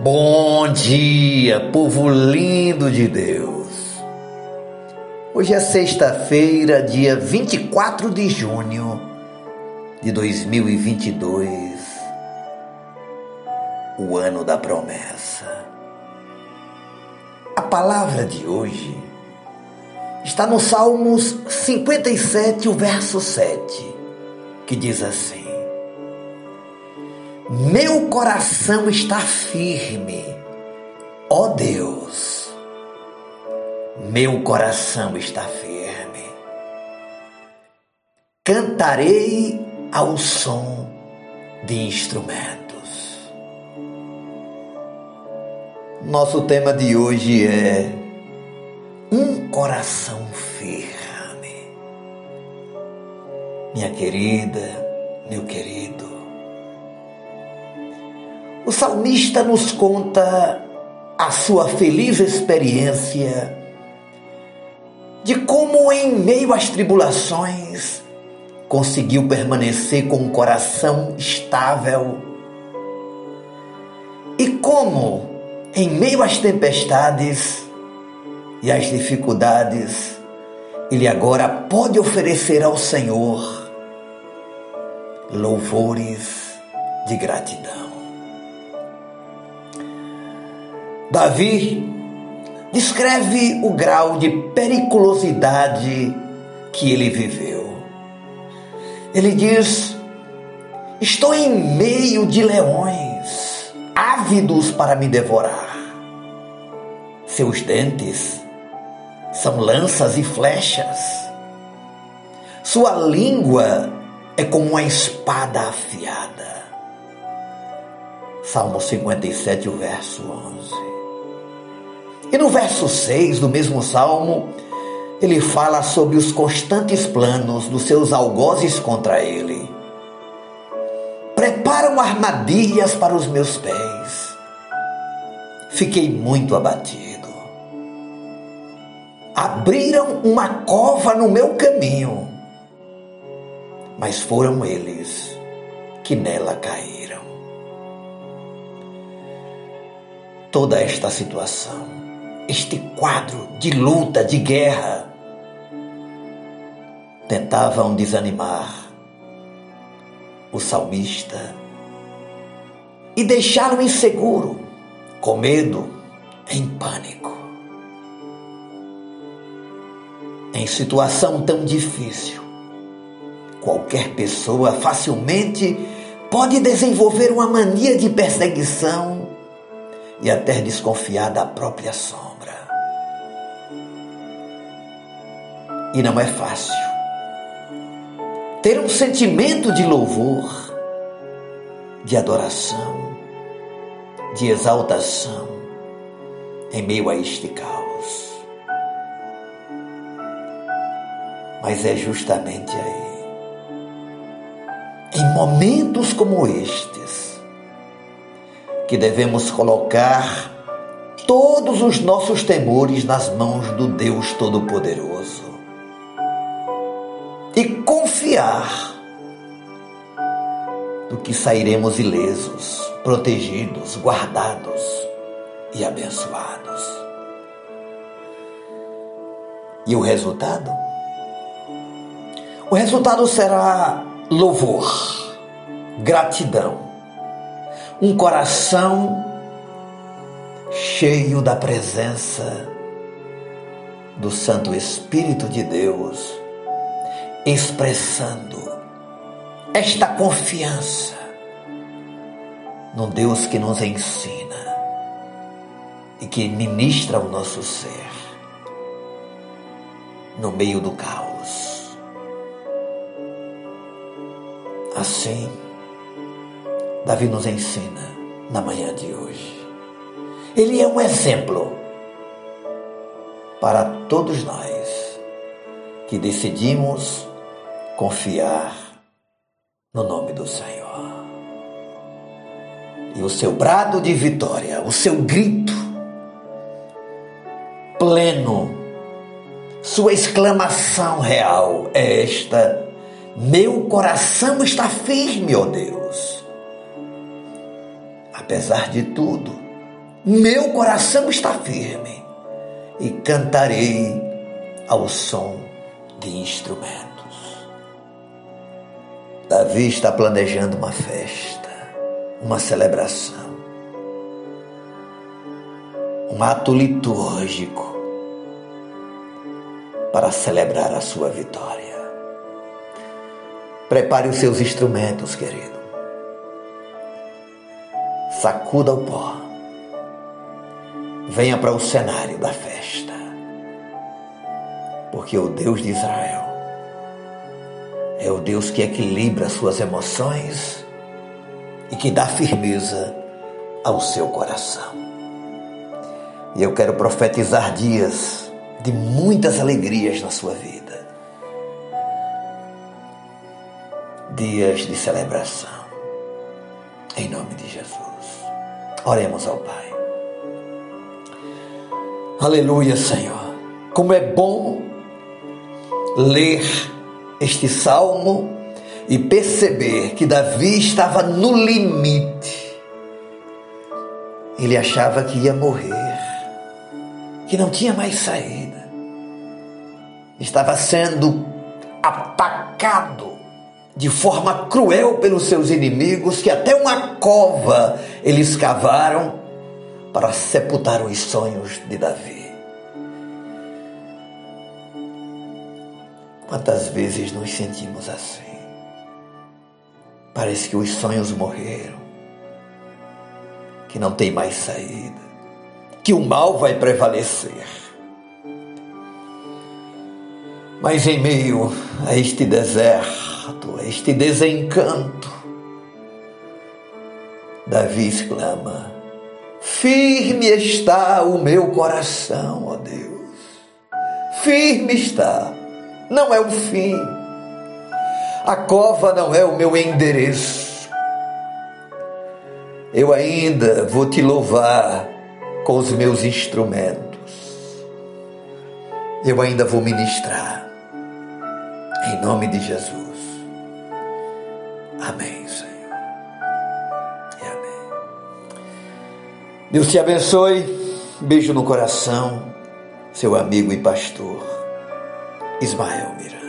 Bom dia, povo lindo de Deus. Hoje é sexta-feira, dia 24 de junho de 2022, o ano da promessa. A palavra de hoje está no Salmos 57, o verso 7, que diz assim: meu coração está firme, ó Deus. Meu coração está firme. Cantarei ao som de instrumentos. Nosso tema de hoje é um coração firme. Minha querida, meu querido, o salmista nos conta a sua feliz experiência de como, em meio às tribulações, conseguiu permanecer com o coração estável e como, em meio às tempestades e às dificuldades, ele agora pode oferecer ao Senhor louvores de gratidão. Davi descreve o grau de periculosidade que ele viveu. Ele diz: Estou em meio de leões, ávidos para me devorar. Seus dentes são lanças e flechas. Sua língua é como uma espada afiada. Salmo 57, o verso 11. E no verso 6 do mesmo salmo, ele fala sobre os constantes planos dos seus algozes contra ele. Preparam armadilhas para os meus pés. Fiquei muito abatido. Abriram uma cova no meu caminho, mas foram eles que nela caíram. Toda esta situação este quadro de luta, de guerra, tentavam desanimar o salmista e deixá-lo inseguro, com medo, em pânico. Em situação tão difícil, qualquer pessoa facilmente pode desenvolver uma mania de perseguição e até desconfiar da própria sombra. E não é fácil. Ter um sentimento de louvor, de adoração, de exaltação em meio a este caos. Mas é justamente aí, em momentos como estes, que devemos colocar todos os nossos temores nas mãos do Deus Todo-Poderoso confiar do que sairemos ilesos, protegidos, guardados e abençoados. E o resultado? O resultado será louvor, gratidão, um coração cheio da presença do Santo Espírito de Deus expressando esta confiança no Deus que nos ensina e que ministra o nosso ser no meio do caos. Assim, Davi nos ensina na manhã de hoje. Ele é um exemplo para todos nós que decidimos confiar no nome do Senhor. E o seu brado de vitória, o seu grito pleno, sua exclamação real é esta: Meu coração está firme, ó Deus. Apesar de tudo, meu coração está firme e cantarei ao som de instrumentos. Davi está planejando uma festa, uma celebração, um ato litúrgico para celebrar a sua vitória. Prepare os seus instrumentos, querido. Sacuda o pó. Venha para o cenário da festa. Porque o Deus de Israel é o Deus que equilibra suas emoções e que dá firmeza ao seu coração. E eu quero profetizar dias de muitas alegrias na sua vida. Dias de celebração. Em nome de Jesus. Oremos ao Pai. Aleluia, Senhor. Como é bom ler este salmo e perceber que Davi estava no limite. Ele achava que ia morrer, que não tinha mais saída. Estava sendo atacado de forma cruel pelos seus inimigos, que até uma cova eles cavaram para sepultar os sonhos de Davi. Quantas vezes nos sentimos assim? Parece que os sonhos morreram, que não tem mais saída, que o mal vai prevalecer. Mas em meio a este deserto, a este desencanto, Davi exclama: Firme está o meu coração, ó Deus, firme está não é o fim. A cova não é o meu endereço. Eu ainda vou te louvar com os meus instrumentos. Eu ainda vou ministrar. Em nome de Jesus. Amém, Senhor. E amém. Deus te abençoe. Beijo no coração. Seu amigo e pastor. İsmail Mira.